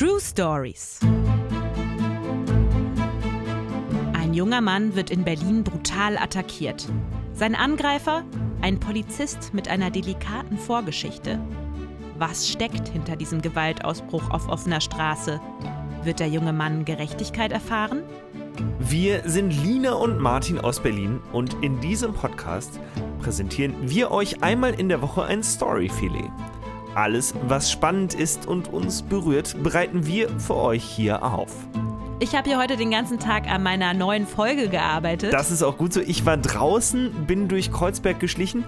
True Stories. Ein junger Mann wird in Berlin brutal attackiert. Sein Angreifer? Ein Polizist mit einer delikaten Vorgeschichte. Was steckt hinter diesem Gewaltausbruch auf offener Straße? Wird der junge Mann Gerechtigkeit erfahren? Wir sind Lina und Martin aus Berlin und in diesem Podcast präsentieren wir euch einmal in der Woche ein Storyfilet. Alles, was spannend ist und uns berührt, bereiten wir für euch hier auf. Ich habe hier heute den ganzen Tag an meiner neuen Folge gearbeitet. Das ist auch gut so. Ich war draußen, bin durch Kreuzberg geschlichen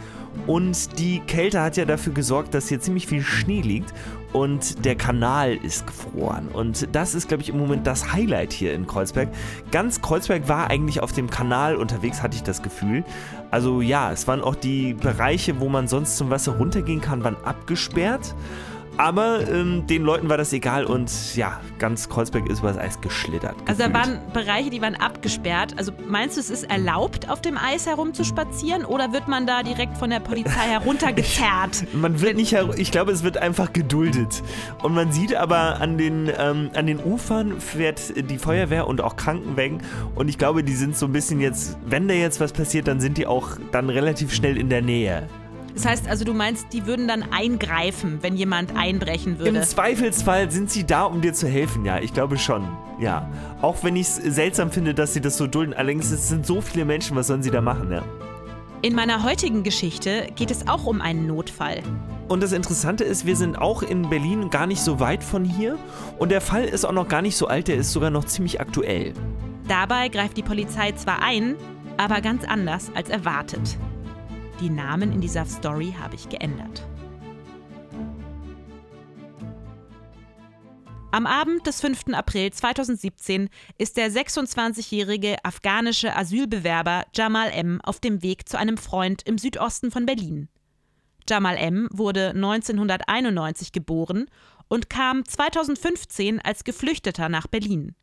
und die Kälte hat ja dafür gesorgt, dass hier ziemlich viel Schnee liegt und der Kanal ist gefroren. Und das ist, glaube ich, im Moment das Highlight hier in Kreuzberg. Ganz Kreuzberg war eigentlich auf dem Kanal unterwegs, hatte ich das Gefühl. Also ja, es waren auch die Bereiche, wo man sonst zum Wasser runtergehen kann, waren abgesperrt. Aber ähm, den Leuten war das egal und ja, ganz Kreuzberg ist über das Eis geschlittert. Also da waren Bereiche, die waren abgesperrt. Also meinst du, es ist erlaubt, auf dem Eis herumzuspazieren oder wird man da direkt von der Polizei heruntergezerrt? man wird nicht, ich glaube, es wird einfach geduldet. Und man sieht aber an den, ähm, an den Ufern fährt die Feuerwehr und auch Krankenwagen und ich glaube, die sind so ein bisschen jetzt, wenn da jetzt was passiert, dann sind die auch dann relativ schnell in der Nähe. Das heißt also, du meinst, die würden dann eingreifen, wenn jemand einbrechen würde? Im Zweifelsfall sind sie da, um dir zu helfen, ja. Ich glaube schon, ja. Auch wenn ich es seltsam finde, dass sie das so dulden. Allerdings es sind so viele Menschen, was sollen sie da machen, ja? In meiner heutigen Geschichte geht es auch um einen Notfall. Und das Interessante ist, wir sind auch in Berlin gar nicht so weit von hier. Und der Fall ist auch noch gar nicht so alt, der ist sogar noch ziemlich aktuell. Dabei greift die Polizei zwar ein, aber ganz anders als erwartet. Die Namen in dieser Story habe ich geändert. Am Abend des 5. April 2017 ist der 26-jährige afghanische Asylbewerber Jamal M. auf dem Weg zu einem Freund im Südosten von Berlin. Jamal M. wurde 1991 geboren und kam 2015 als Geflüchteter nach Berlin.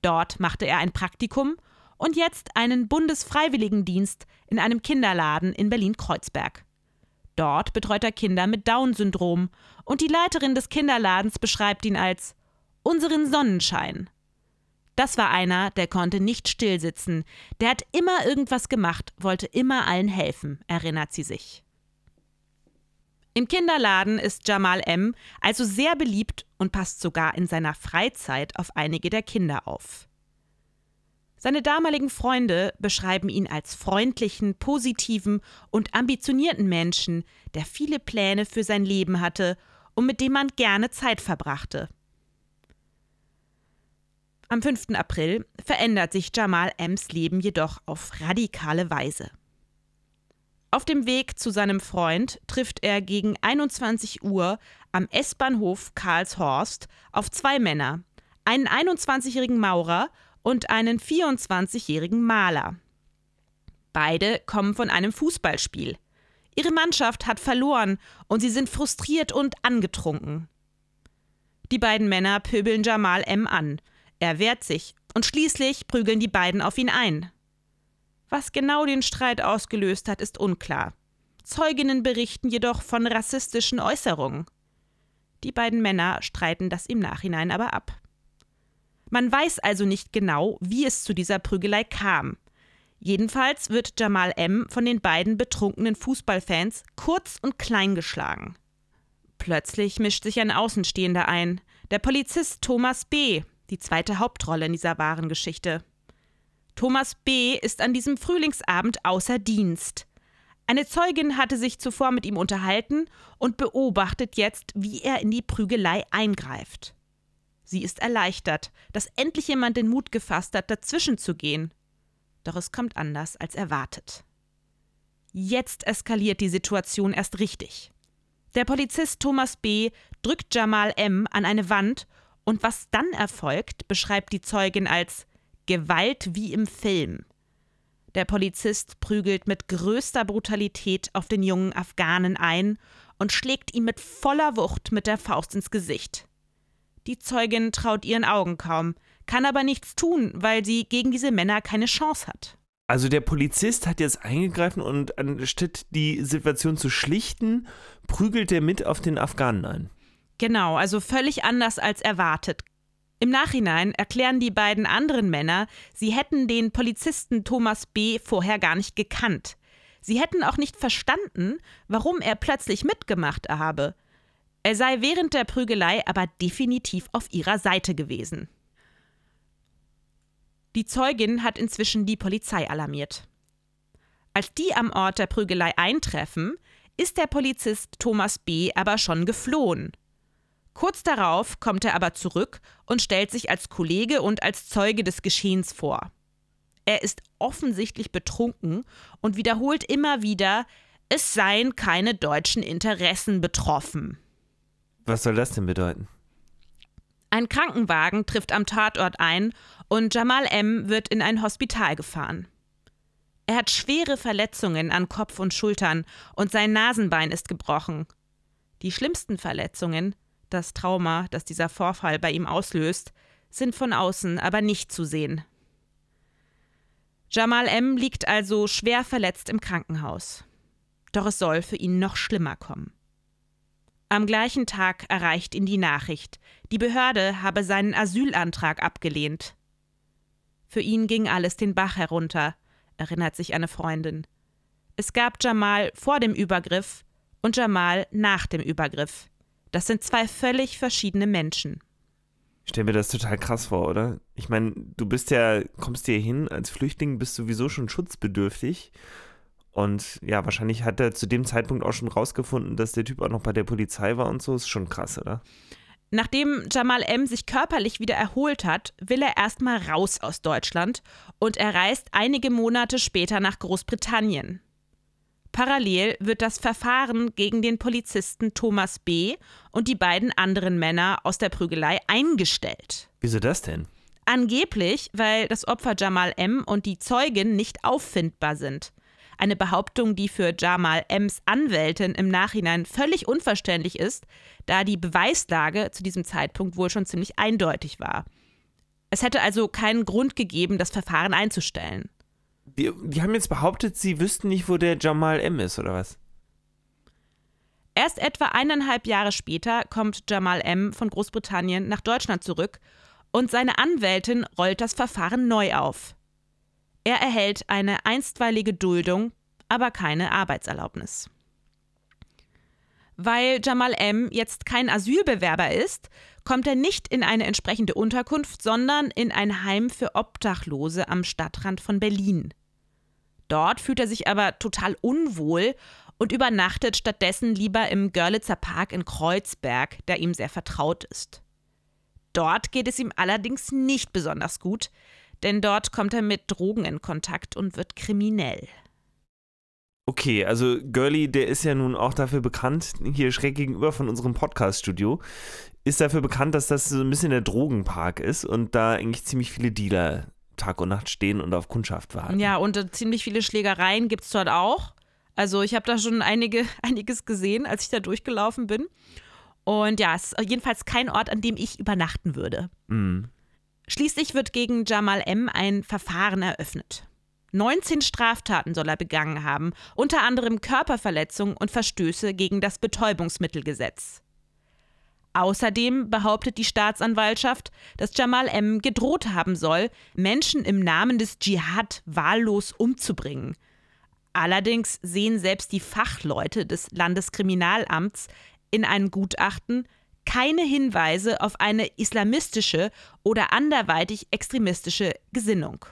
Dort machte er ein Praktikum und jetzt einen Bundesfreiwilligendienst in einem Kinderladen in Berlin-Kreuzberg. Dort betreut er Kinder mit Down-Syndrom und die Leiterin des Kinderladens beschreibt ihn als unseren Sonnenschein. Das war einer, der konnte nicht stillsitzen, der hat immer irgendwas gemacht, wollte immer allen helfen, erinnert sie sich. Im Kinderladen ist Jamal M. also sehr beliebt und passt sogar in seiner Freizeit auf einige der Kinder auf. Seine damaligen Freunde beschreiben ihn als freundlichen, positiven und ambitionierten Menschen, der viele Pläne für sein Leben hatte und mit dem man gerne Zeit verbrachte. Am 5. April verändert sich Jamal Ems Leben jedoch auf radikale Weise. Auf dem Weg zu seinem Freund trifft er gegen 21 Uhr am S-Bahnhof Karlshorst auf zwei Männer, einen 21-jährigen Maurer und einen 24-jährigen Maler. Beide kommen von einem Fußballspiel. Ihre Mannschaft hat verloren und sie sind frustriert und angetrunken. Die beiden Männer pöbeln Jamal M. an. Er wehrt sich und schließlich prügeln die beiden auf ihn ein. Was genau den Streit ausgelöst hat, ist unklar. Zeuginnen berichten jedoch von rassistischen Äußerungen. Die beiden Männer streiten das im Nachhinein aber ab. Man weiß also nicht genau, wie es zu dieser Prügelei kam. Jedenfalls wird Jamal M. von den beiden betrunkenen Fußballfans kurz und klein geschlagen. Plötzlich mischt sich ein Außenstehender ein, der Polizist Thomas B., die zweite Hauptrolle in dieser wahren Geschichte. Thomas B. ist an diesem Frühlingsabend außer Dienst. Eine Zeugin hatte sich zuvor mit ihm unterhalten und beobachtet jetzt, wie er in die Prügelei eingreift. Sie ist erleichtert, dass endlich jemand den Mut gefasst hat, dazwischen zu gehen. Doch es kommt anders als erwartet. Jetzt eskaliert die Situation erst richtig. Der Polizist Thomas B. drückt Jamal M. an eine Wand und was dann erfolgt, beschreibt die Zeugin als Gewalt wie im Film. Der Polizist prügelt mit größter Brutalität auf den jungen Afghanen ein und schlägt ihm mit voller Wucht mit der Faust ins Gesicht. Die Zeugin traut ihren Augen kaum, kann aber nichts tun, weil sie gegen diese Männer keine Chance hat. Also der Polizist hat jetzt eingegriffen und anstatt die Situation zu schlichten, prügelt er mit auf den Afghanen ein. Genau, also völlig anders als erwartet. Im Nachhinein erklären die beiden anderen Männer, sie hätten den Polizisten Thomas B. vorher gar nicht gekannt. Sie hätten auch nicht verstanden, warum er plötzlich mitgemacht habe. Er sei während der Prügelei aber definitiv auf ihrer Seite gewesen. Die Zeugin hat inzwischen die Polizei alarmiert. Als die am Ort der Prügelei eintreffen, ist der Polizist Thomas B. aber schon geflohen. Kurz darauf kommt er aber zurück und stellt sich als Kollege und als Zeuge des Geschehens vor. Er ist offensichtlich betrunken und wiederholt immer wieder, es seien keine deutschen Interessen betroffen. Was soll das denn bedeuten? Ein Krankenwagen trifft am Tatort ein und Jamal M. wird in ein Hospital gefahren. Er hat schwere Verletzungen an Kopf und Schultern und sein Nasenbein ist gebrochen. Die schlimmsten Verletzungen, das Trauma, das dieser Vorfall bei ihm auslöst, sind von außen aber nicht zu sehen. Jamal M. liegt also schwer verletzt im Krankenhaus. Doch es soll für ihn noch schlimmer kommen. Am gleichen Tag erreicht ihn die Nachricht, die Behörde habe seinen Asylantrag abgelehnt. Für ihn ging alles den Bach herunter, erinnert sich eine Freundin. Es gab Jamal vor dem Übergriff und Jamal nach dem Übergriff. Das sind zwei völlig verschiedene Menschen. Ich stelle mir das total krass vor, oder? Ich meine, du bist ja, kommst hier hin, als Flüchtling bist sowieso schon schutzbedürftig und ja, wahrscheinlich hat er zu dem Zeitpunkt auch schon rausgefunden, dass der Typ auch noch bei der Polizei war und so. Ist schon krass, oder? Nachdem Jamal M. sich körperlich wieder erholt hat, will er erstmal raus aus Deutschland und er reist einige Monate später nach Großbritannien. Parallel wird das Verfahren gegen den Polizisten Thomas B. und die beiden anderen Männer aus der Prügelei eingestellt. Wieso das denn? Angeblich, weil das Opfer Jamal M. und die Zeugin nicht auffindbar sind. Eine Behauptung, die für Jamal M's Anwältin im Nachhinein völlig unverständlich ist, da die Beweislage zu diesem Zeitpunkt wohl schon ziemlich eindeutig war. Es hätte also keinen Grund gegeben, das Verfahren einzustellen. Die, die haben jetzt behauptet, sie wüssten nicht, wo der Jamal M ist, oder was? Erst etwa eineinhalb Jahre später kommt Jamal M. von Großbritannien nach Deutschland zurück und seine Anwältin rollt das Verfahren neu auf. Er erhält eine einstweilige Duldung, aber keine Arbeitserlaubnis. Weil Jamal M. jetzt kein Asylbewerber ist, kommt er nicht in eine entsprechende Unterkunft, sondern in ein Heim für Obdachlose am Stadtrand von Berlin. Dort fühlt er sich aber total unwohl und übernachtet stattdessen lieber im Görlitzer Park in Kreuzberg, der ihm sehr vertraut ist. Dort geht es ihm allerdings nicht besonders gut, denn dort kommt er mit Drogen in Kontakt und wird kriminell. Okay, also Girlie, der ist ja nun auch dafür bekannt, hier schräg gegenüber von unserem Podcast-Studio, ist dafür bekannt, dass das so ein bisschen der Drogenpark ist und da eigentlich ziemlich viele Dealer Tag und Nacht stehen und auf Kundschaft warten. Ja, und äh, ziemlich viele Schlägereien gibt es dort auch. Also ich habe da schon einige, einiges gesehen, als ich da durchgelaufen bin. Und ja, es ist jedenfalls kein Ort, an dem ich übernachten würde. Mhm. Schließlich wird gegen Jamal M. ein Verfahren eröffnet. 19 Straftaten soll er begangen haben, unter anderem Körperverletzung und Verstöße gegen das Betäubungsmittelgesetz. Außerdem behauptet die Staatsanwaltschaft, dass Jamal M. gedroht haben soll, Menschen im Namen des Dschihad wahllos umzubringen. Allerdings sehen selbst die Fachleute des Landeskriminalamts in einem Gutachten keine Hinweise auf eine islamistische oder anderweitig extremistische Gesinnung.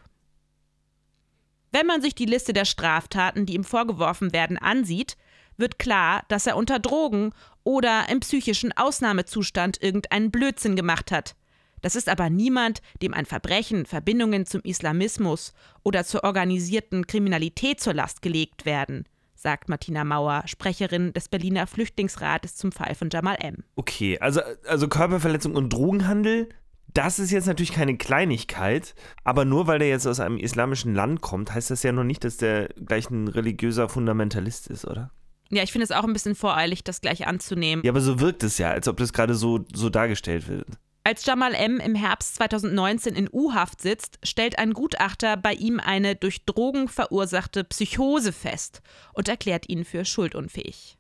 Wenn man sich die Liste der Straftaten, die ihm vorgeworfen werden, ansieht, wird klar, dass er unter Drogen oder im psychischen Ausnahmezustand irgendeinen Blödsinn gemacht hat. Das ist aber niemand, dem ein Verbrechen, Verbindungen zum Islamismus oder zur organisierten Kriminalität zur Last gelegt werden sagt Martina Mauer, Sprecherin des Berliner Flüchtlingsrates zum Fall von Jamal M. Okay, also, also Körperverletzung und Drogenhandel, das ist jetzt natürlich keine Kleinigkeit, aber nur weil der jetzt aus einem islamischen Land kommt, heißt das ja noch nicht, dass der gleich ein religiöser Fundamentalist ist, oder? Ja, ich finde es auch ein bisschen voreilig, das gleich anzunehmen. Ja, aber so wirkt es ja, als ob das gerade so, so dargestellt wird. Als Jamal M. im Herbst 2019 in U-Haft sitzt, stellt ein Gutachter bei ihm eine durch Drogen verursachte Psychose fest und erklärt ihn für schuldunfähig.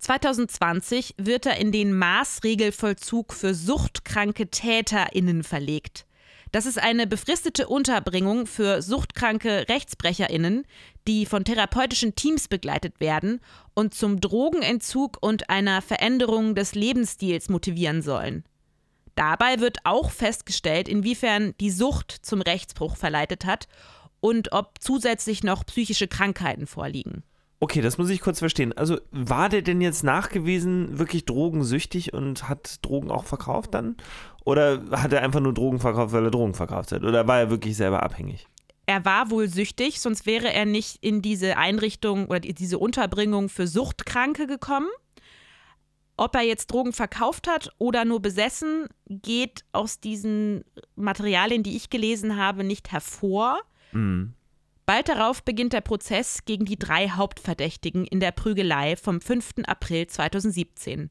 2020 wird er in den Maßregelvollzug für suchtkranke TäterInnen verlegt. Das ist eine befristete Unterbringung für suchtkranke RechtsbrecherInnen, die von therapeutischen Teams begleitet werden und zum Drogenentzug und einer Veränderung des Lebensstils motivieren sollen. Dabei wird auch festgestellt, inwiefern die Sucht zum Rechtsbruch verleitet hat und ob zusätzlich noch psychische Krankheiten vorliegen. Okay, das muss ich kurz verstehen. Also war der denn jetzt nachgewiesen wirklich drogensüchtig und hat Drogen auch verkauft dann? Oder hat er einfach nur Drogen verkauft, weil er Drogen verkauft hat? Oder war er wirklich selber abhängig? Er war wohl süchtig, sonst wäre er nicht in diese Einrichtung oder diese Unterbringung für Suchtkranke gekommen. Ob er jetzt Drogen verkauft hat oder nur besessen, geht aus diesen Materialien, die ich gelesen habe, nicht hervor. Mhm. Bald darauf beginnt der Prozess gegen die drei Hauptverdächtigen in der Prügelei vom 5. April 2017.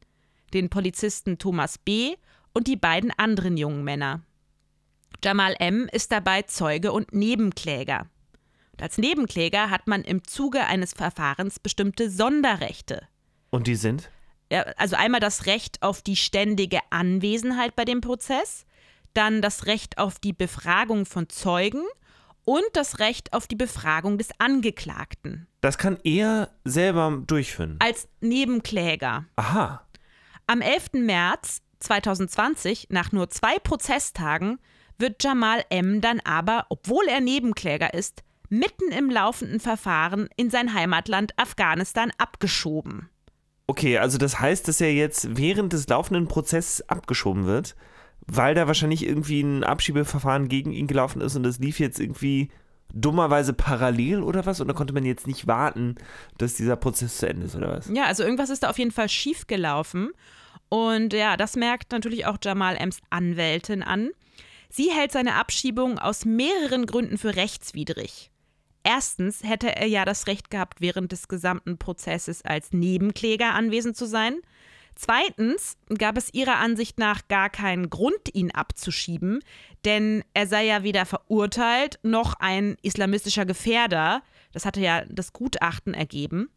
Den Polizisten Thomas B. und die beiden anderen jungen Männer. Jamal M. ist dabei Zeuge und Nebenkläger. Und als Nebenkläger hat man im Zuge eines Verfahrens bestimmte Sonderrechte. Und die sind? Also einmal das Recht auf die ständige Anwesenheit bei dem Prozess, dann das Recht auf die Befragung von Zeugen und das Recht auf die Befragung des Angeklagten. Das kann er selber durchführen. Als Nebenkläger. Aha. Am 11. März 2020, nach nur zwei Prozesstagen, wird Jamal M. dann aber, obwohl er Nebenkläger ist, mitten im laufenden Verfahren in sein Heimatland Afghanistan abgeschoben. Okay, also das heißt, dass er jetzt während des laufenden Prozesses abgeschoben wird weil da wahrscheinlich irgendwie ein Abschiebeverfahren gegen ihn gelaufen ist und das lief jetzt irgendwie dummerweise parallel oder was? Und da konnte man jetzt nicht warten, dass dieser Prozess zu Ende ist oder was? Ja, also irgendwas ist da auf jeden Fall schief gelaufen. Und ja, das merkt natürlich auch Jamal Ems Anwältin an. Sie hält seine Abschiebung aus mehreren Gründen für rechtswidrig. Erstens hätte er ja das Recht gehabt, während des gesamten Prozesses als Nebenkläger anwesend zu sein. Zweitens gab es ihrer Ansicht nach gar keinen Grund, ihn abzuschieben, denn er sei ja weder verurteilt noch ein islamistischer Gefährder. Das hatte ja das Gutachten ergeben.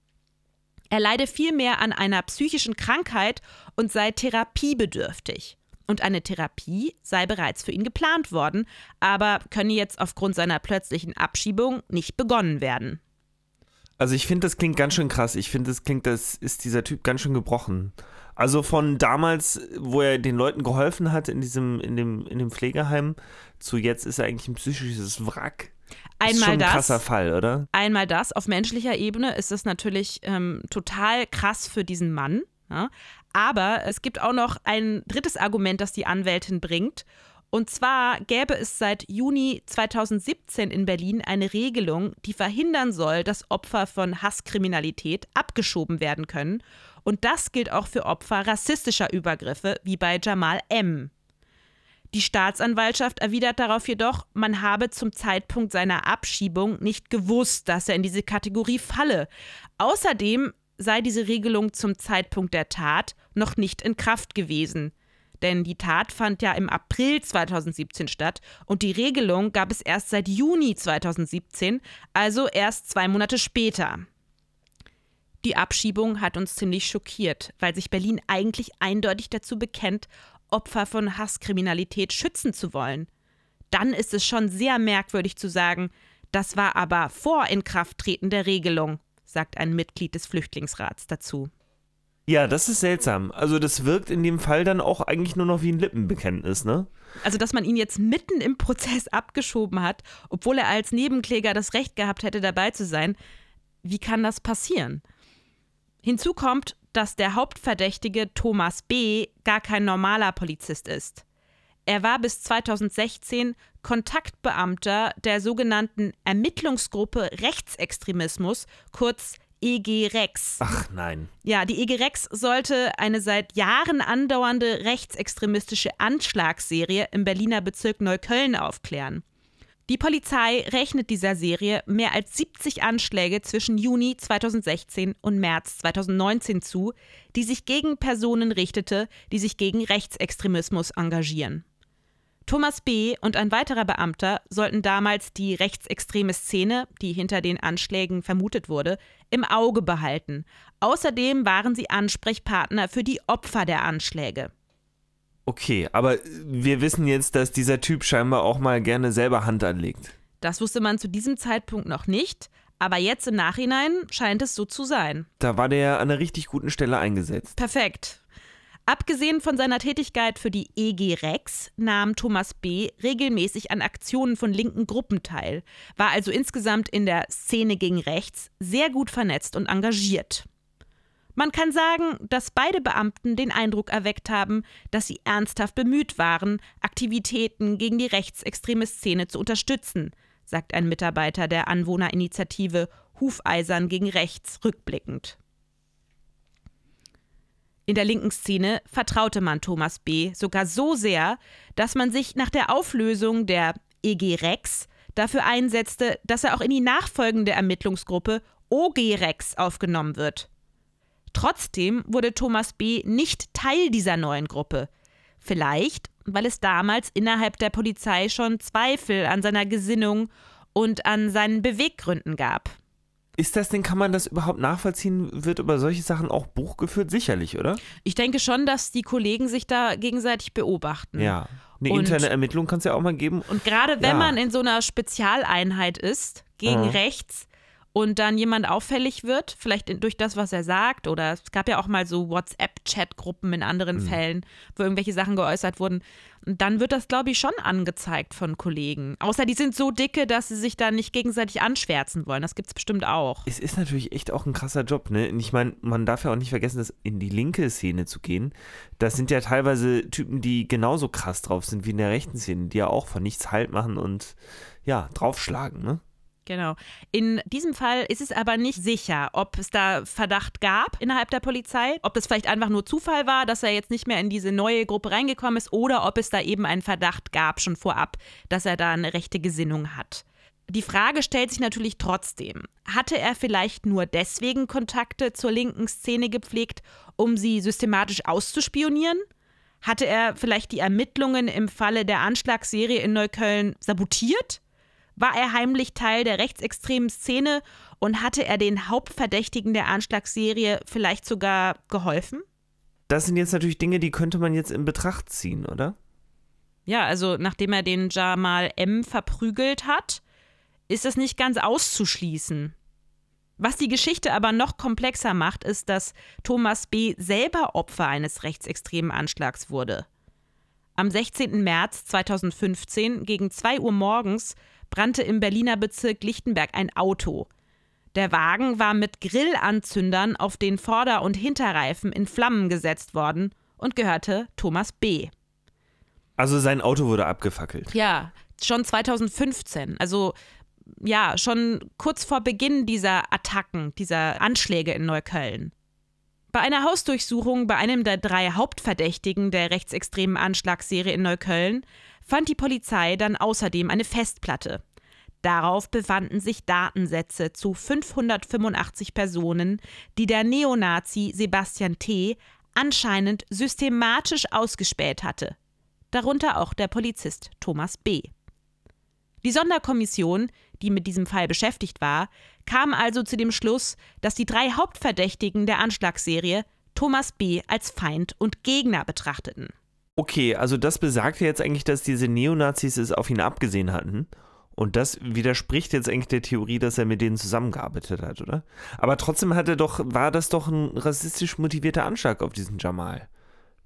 Er leide vielmehr an einer psychischen Krankheit und sei therapiebedürftig. Und eine Therapie sei bereits für ihn geplant worden, aber könne jetzt aufgrund seiner plötzlichen Abschiebung nicht begonnen werden. Also ich finde, das klingt ganz schön krass. Ich finde, das klingt, das ist dieser Typ ganz schön gebrochen. Also von damals, wo er den Leuten geholfen hat in diesem, in dem, in dem Pflegeheim, zu jetzt ist er eigentlich ein psychisches Wrack. Einmal ist schon ein das, krasser Fall, oder? Einmal das. Auf menschlicher Ebene ist es natürlich ähm, total krass für diesen Mann. Ja? Aber es gibt auch noch ein drittes Argument, das die Anwältin bringt. Und zwar gäbe es seit Juni 2017 in Berlin eine Regelung, die verhindern soll, dass Opfer von Hasskriminalität abgeschoben werden können. Und das gilt auch für Opfer rassistischer Übergriffe, wie bei Jamal M. Die Staatsanwaltschaft erwidert darauf jedoch, man habe zum Zeitpunkt seiner Abschiebung nicht gewusst, dass er in diese Kategorie falle. Außerdem sei diese Regelung zum Zeitpunkt der Tat noch nicht in Kraft gewesen. Denn die Tat fand ja im April 2017 statt und die Regelung gab es erst seit Juni 2017, also erst zwei Monate später. Die Abschiebung hat uns ziemlich schockiert, weil sich Berlin eigentlich eindeutig dazu bekennt, Opfer von Hasskriminalität schützen zu wollen. Dann ist es schon sehr merkwürdig zu sagen, das war aber vor Inkrafttreten der Regelung, sagt ein Mitglied des Flüchtlingsrats dazu. Ja, das ist seltsam. Also das wirkt in dem Fall dann auch eigentlich nur noch wie ein Lippenbekenntnis, ne? Also, dass man ihn jetzt mitten im Prozess abgeschoben hat, obwohl er als Nebenkläger das Recht gehabt hätte, dabei zu sein. Wie kann das passieren? Hinzu kommt, dass der Hauptverdächtige Thomas B. gar kein normaler Polizist ist. Er war bis 2016 Kontaktbeamter der sogenannten Ermittlungsgruppe Rechtsextremismus, kurz EG Rex. Ach nein. Ja, die EG Rex sollte eine seit Jahren andauernde rechtsextremistische Anschlagsserie im Berliner Bezirk Neukölln aufklären. Die Polizei rechnet dieser Serie mehr als 70 Anschläge zwischen Juni 2016 und März 2019 zu, die sich gegen Personen richtete, die sich gegen Rechtsextremismus engagieren. Thomas B. und ein weiterer Beamter sollten damals die rechtsextreme Szene, die hinter den Anschlägen vermutet wurde, im Auge behalten. Außerdem waren sie Ansprechpartner für die Opfer der Anschläge. Okay, aber wir wissen jetzt, dass dieser Typ scheinbar auch mal gerne selber Hand anlegt. Das wusste man zu diesem Zeitpunkt noch nicht, aber jetzt im Nachhinein scheint es so zu sein. Da war der an einer richtig guten Stelle eingesetzt. Perfekt. Abgesehen von seiner Tätigkeit für die EG Rex nahm Thomas B. regelmäßig an Aktionen von linken Gruppen teil, war also insgesamt in der Szene gegen rechts sehr gut vernetzt und engagiert. Man kann sagen, dass beide Beamten den Eindruck erweckt haben, dass sie ernsthaft bemüht waren, Aktivitäten gegen die rechtsextreme Szene zu unterstützen, sagt ein Mitarbeiter der Anwohnerinitiative Hufeisern gegen Rechts rückblickend. In der linken Szene vertraute man Thomas B. sogar so sehr, dass man sich nach der Auflösung der EG Rex dafür einsetzte, dass er auch in die nachfolgende Ermittlungsgruppe OG Rex aufgenommen wird. Trotzdem wurde Thomas B. nicht Teil dieser neuen Gruppe. Vielleicht, weil es damals innerhalb der Polizei schon Zweifel an seiner Gesinnung und an seinen Beweggründen gab. Ist das denn, kann man das überhaupt nachvollziehen? Wird über solche Sachen auch Buch geführt? Sicherlich, oder? Ich denke schon, dass die Kollegen sich da gegenseitig beobachten. Ja. Eine Und- interne Ermittlung kann es ja auch mal geben. Und gerade wenn Ja. man in so einer Spezialeinheit ist, gegen Mhm. rechts, und dann jemand auffällig wird, vielleicht durch das, was er sagt, oder es gab ja auch mal so WhatsApp-Chat-Gruppen in anderen Mhm. Fällen, wo irgendwelche Sachen geäußert wurden, und dann wird das, glaube ich, schon angezeigt von Kollegen. Außer die sind so dicke, dass sie sich da nicht gegenseitig anschwärzen wollen. Das gibt es bestimmt auch. Es ist natürlich echt auch ein krasser Job, ne? Und Ich meine, man darf ja auch nicht vergessen, dass in die linke Szene zu gehen, das sind ja teilweise Typen, die genauso krass drauf sind wie in der rechten Szene, die ja auch von nichts Halt machen und ja, draufschlagen, ne? Genau. In diesem Fall ist es aber nicht sicher, ob es da Verdacht gab innerhalb der Polizei, ob das vielleicht einfach nur Zufall war, dass er jetzt nicht mehr in diese neue Gruppe reingekommen ist oder ob es da eben einen Verdacht gab schon vorab, dass er da eine rechte Gesinnung hat. Die Frage stellt sich natürlich trotzdem. Hatte er vielleicht nur deswegen Kontakte zur linken Szene gepflegt, um sie systematisch auszuspionieren? Hatte er vielleicht die Ermittlungen im Falle der Anschlagsserie in Neukölln sabotiert? War er heimlich Teil der rechtsextremen Szene und hatte er den Hauptverdächtigen der Anschlagsserie vielleicht sogar geholfen? Das sind jetzt natürlich Dinge, die könnte man jetzt in Betracht ziehen, oder? Ja, also nachdem er den Jamal M. verprügelt hat, ist das nicht ganz auszuschließen. Was die Geschichte aber noch komplexer macht, ist, dass Thomas B. selber Opfer eines rechtsextremen Anschlags wurde. Am 16. März 2015 gegen 2 Uhr morgens brannte im Berliner Bezirk Lichtenberg ein Auto. Der Wagen war mit Grillanzündern auf den Vorder- und Hinterreifen in Flammen gesetzt worden und gehörte Thomas B. Also sein Auto wurde abgefackelt. Ja, schon 2015. Also ja, schon kurz vor Beginn dieser Attacken, dieser Anschläge in Neukölln. Bei einer Hausdurchsuchung bei einem der drei Hauptverdächtigen der rechtsextremen Anschlagsserie in Neukölln fand die Polizei dann außerdem eine Festplatte. Darauf befanden sich Datensätze zu 585 Personen, die der Neonazi Sebastian T. anscheinend systematisch ausgespäht hatte. Darunter auch der Polizist Thomas B. Die Sonderkommission, die mit diesem Fall beschäftigt war, kam also zu dem Schluss, dass die drei Hauptverdächtigen der Anschlagsserie Thomas B. als Feind und Gegner betrachteten. Okay, also das besagt jetzt eigentlich, dass diese Neonazis es auf ihn abgesehen hatten. Und das widerspricht jetzt eigentlich der Theorie, dass er mit denen zusammengearbeitet hat, oder? Aber trotzdem hat er doch, war das doch ein rassistisch motivierter Anschlag auf diesen Jamal.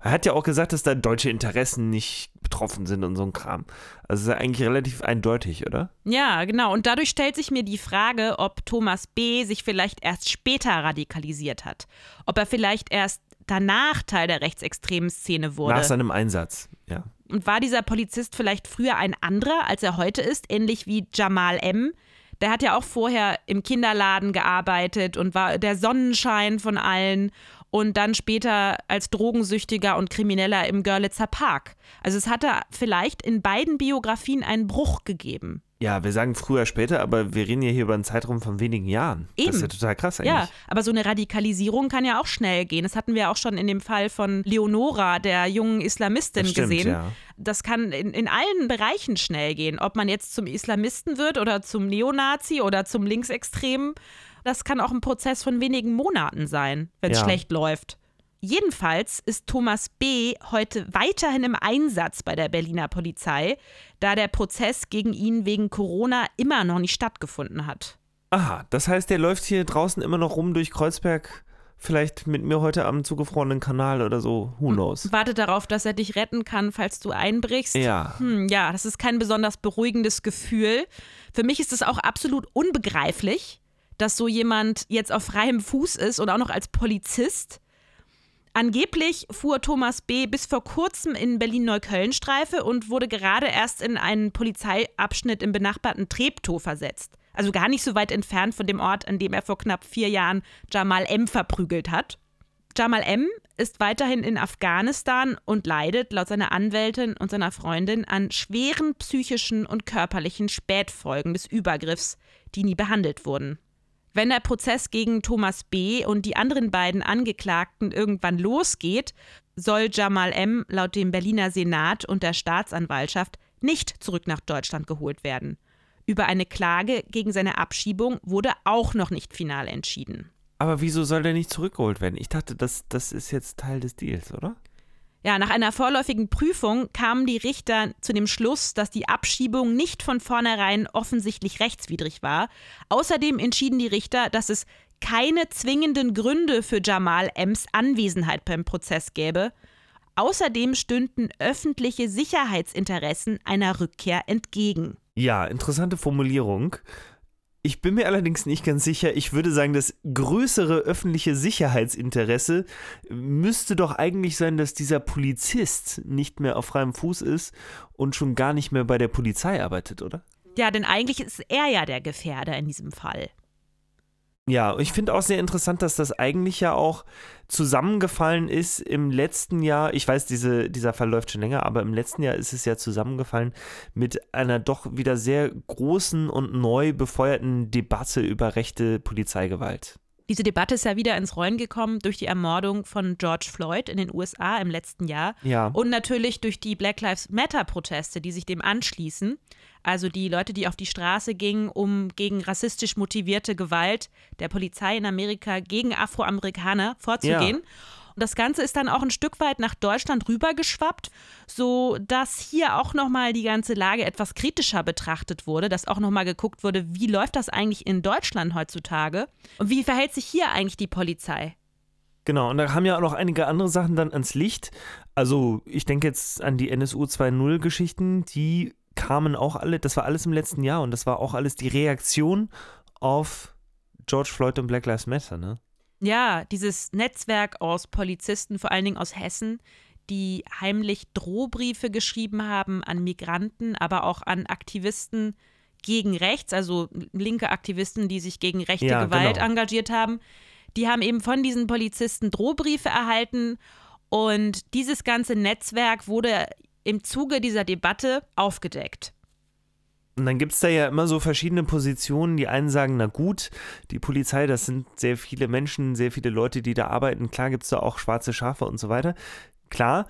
Er hat ja auch gesagt, dass da deutsche Interessen nicht betroffen sind und so ein Kram. Also ist ja eigentlich relativ eindeutig, oder? Ja, genau. Und dadurch stellt sich mir die Frage, ob Thomas B. sich vielleicht erst später radikalisiert hat. Ob er vielleicht erst danach Teil der rechtsextremen Szene wurde. Nach seinem Einsatz, ja. Und war dieser Polizist vielleicht früher ein anderer, als er heute ist, ähnlich wie Jamal M.? Der hat ja auch vorher im Kinderladen gearbeitet und war der Sonnenschein von allen und dann später als Drogensüchtiger und Krimineller im Görlitzer Park. Also es hatte vielleicht in beiden Biografien einen Bruch gegeben. Ja, wir sagen früher, später, aber wir reden ja hier über einen Zeitraum von wenigen Jahren. Das ist Eben. ja total krass eigentlich. Ja, aber so eine Radikalisierung kann ja auch schnell gehen. Das hatten wir auch schon in dem Fall von Leonora, der jungen Islamistin, Das stimmt, gesehen. ja. Das kann in, in allen Bereichen schnell gehen. Ob man jetzt zum Islamisten wird oder zum Neonazi oder zum Linksextremen, das kann auch ein Prozess von wenigen Monaten sein, wenn es Ja. schlecht läuft. Jedenfalls ist Thomas B. heute weiterhin im Einsatz bei der Berliner Polizei, da der Prozess gegen ihn wegen Corona immer noch nicht stattgefunden hat. Aha, das heißt, der läuft hier draußen immer noch rum durch Kreuzberg, vielleicht mit mir heute am zugefrorenen Kanal oder so, who knows. Wartet darauf, dass er dich retten kann, falls du einbrichst. Ja. Hm, ja, das ist kein besonders beruhigendes Gefühl. Für mich ist es auch absolut unbegreiflich, dass so jemand jetzt auf freiem Fuß ist und auch noch als Polizist. Angeblich fuhr Thomas B. bis vor kurzem in Berlin-Neukölln-Streife und wurde gerade erst in einen Polizeiabschnitt im benachbarten Treptow versetzt. Also gar nicht so weit entfernt von dem Ort, an dem er vor knapp vier Jahren Jamal M. verprügelt hat. Jamal M. ist weiterhin in Afghanistan und leidet laut seiner Anwältin und seiner Freundin an schweren psychischen und körperlichen Spätfolgen des Übergriffs, die nie behandelt wurden. Wenn der Prozess gegen Thomas B. und die anderen beiden Angeklagten irgendwann losgeht, soll Jamal M. laut dem Berliner Senat und der Staatsanwaltschaft nicht zurück nach Deutschland geholt werden. Über eine Klage gegen seine Abschiebung wurde auch noch nicht final entschieden. Aber wieso soll der nicht zurückgeholt werden? Ich dachte, das, das ist jetzt Teil des Deals, oder? Ja, nach einer vorläufigen Prüfung kamen die Richter zu dem Schluss, dass die Abschiebung nicht von vornherein offensichtlich rechtswidrig war. Außerdem entschieden die Richter, dass es keine zwingenden Gründe für Jamal Ems Anwesenheit beim Prozess gäbe. Außerdem stünden öffentliche Sicherheitsinteressen einer Rückkehr entgegen. Ja, interessante Formulierung. Ich bin mir allerdings nicht ganz sicher. Ich würde sagen, das größere öffentliche Sicherheitsinteresse müsste doch eigentlich sein, dass dieser Polizist nicht mehr auf freiem Fuß ist und schon gar nicht mehr bei der Polizei arbeitet, oder? Ja, denn eigentlich ist er ja der Gefährder in diesem Fall. Ja, ich finde auch sehr interessant, dass das eigentlich ja auch zusammengefallen ist im letzten Jahr. Ich weiß, diese, dieser Fall läuft schon länger, aber im letzten Jahr ist es ja zusammengefallen mit einer doch wieder sehr großen und neu befeuerten Debatte über rechte Polizeigewalt. Diese Debatte ist ja wieder ins Rollen gekommen durch die Ermordung von George Floyd in den USA im letzten Jahr. Ja. Und natürlich durch die Black Lives Matter-Proteste, die sich dem anschließen. Also die Leute, die auf die Straße gingen, um gegen rassistisch motivierte Gewalt der Polizei in Amerika gegen Afroamerikaner vorzugehen. Und das Ganze ist dann auch ein Stück weit nach Deutschland rübergeschwappt, so dass hier auch nochmal die ganze Lage etwas kritischer betrachtet wurde, dass auch nochmal geguckt wurde, wie läuft das eigentlich in Deutschland heutzutage und wie verhält sich hier eigentlich die Polizei? Genau, und da haben ja auch noch einige andere Sachen dann ans Licht. Also, ich denke jetzt an die NSU 2.0 Geschichten, die kamen auch alle, das war alles im letzten Jahr und das war auch alles die Reaktion auf George Floyd und Black Lives Matter, ne? Ja, dieses Netzwerk aus Polizisten, vor allen Dingen aus Hessen, die heimlich Drohbriefe geschrieben haben an Migranten, aber auch an Aktivisten gegen rechts, also linke Aktivisten, die sich gegen rechte Ja, Gewalt genau. engagiert haben. Die haben eben von diesen Polizisten Drohbriefe erhalten und dieses ganze Netzwerk wurde im Zuge dieser Debatte aufgedeckt. Und dann gibt es da ja immer so verschiedene Positionen. Die einen sagen, na gut, die Polizei, das sind sehr viele Menschen, sehr viele Leute, die da arbeiten. Klar gibt es da auch schwarze Schafe und so weiter. Klar.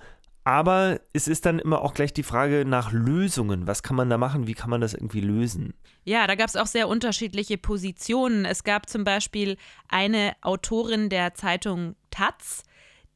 Aber es ist dann immer auch gleich die Frage nach Lösungen. Was kann man da machen? Wie kann man das irgendwie lösen? Ja, da gab es auch sehr unterschiedliche Positionen. Es gab zum Beispiel eine Autorin der Zeitung Taz,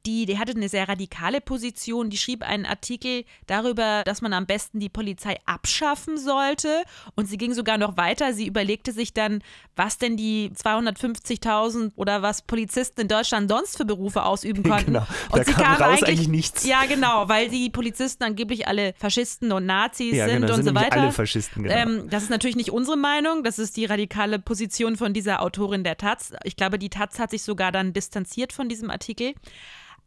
die, die hatte eine sehr radikale Position. Die schrieb einen Artikel darüber, dass man am besten die Polizei abschaffen sollte. Und sie ging sogar noch weiter. Sie überlegte sich dann, was denn die 250.000 oder was Polizisten in Deutschland sonst für Berufe ausüben konnten. Genau, Und da sie kam kam raus eigentlich, eigentlich nichts. Ja, genau, weil die Polizisten angeblich alle Faschisten und Nazis Ja, sind genau, und sind so weiter. alle Faschisten, genau. Ähm, das ist natürlich nicht unsere Meinung, das ist die radikale Position von dieser Autorin der Taz. Ich glaube, die Taz hat sich sogar dann distanziert von diesem Artikel.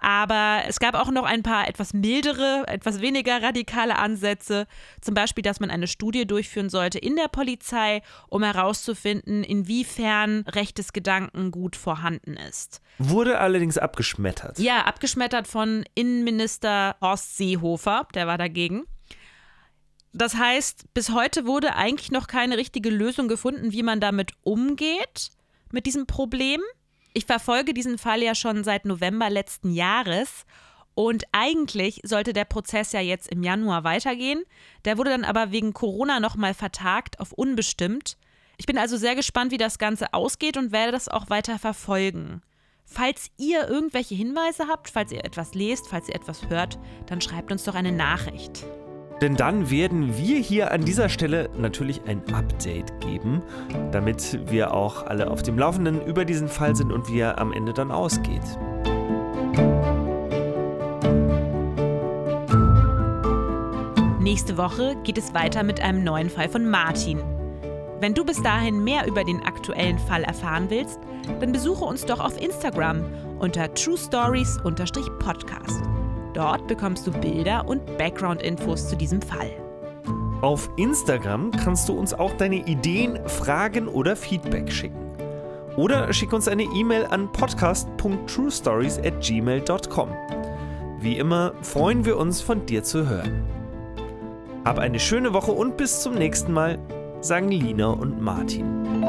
Aber es gab auch noch ein paar etwas mildere, etwas weniger radikale Ansätze. Zum Beispiel, dass man eine Studie durchführen sollte in der Polizei, um herauszufinden, inwiefern rechtes Gedankengut vorhanden ist. Wurde allerdings abgeschmettert. Ja, abgeschmettert von Innenminister Horst Seehofer, der war dagegen. Das heißt, bis heute wurde eigentlich noch keine richtige Lösung gefunden, wie man damit umgeht, mit diesem Problem. Ich verfolge diesen Fall ja schon seit November letzten Jahres Und eigentlich sollte der Prozess ja jetzt im Januar weitergehen. Der wurde dann aber wegen Corona nochmal vertagt auf unbestimmt. Ich bin also sehr gespannt, wie das Ganze ausgeht und werde das auch weiter verfolgen. Falls ihr irgendwelche Hinweise habt, falls ihr etwas lest, falls ihr etwas hört, dann schreibt uns doch eine Nachricht. Denn dann werden wir hier an dieser Stelle natürlich ein Update geben, damit wir auch alle auf dem Laufenden über diesen Fall sind und wie er am Ende dann ausgeht. Nächste Woche geht es weiter mit einem neuen Fall von Martin. Wenn du bis dahin mehr über den aktuellen Fall erfahren willst, dann besuche uns doch auf Instagram unter truestories-podcast. Dort bekommst du Bilder und Background-Infos zu diesem Fall. Auf Instagram kannst du uns auch deine Ideen, Fragen oder Feedback schicken. Oder schick uns eine E-Mail an podcast.truestories@gmail.com. Wie immer freuen wir uns, von dir zu hören. Hab eine schöne Woche und bis zum nächsten Mal, sagen Lina und Martin.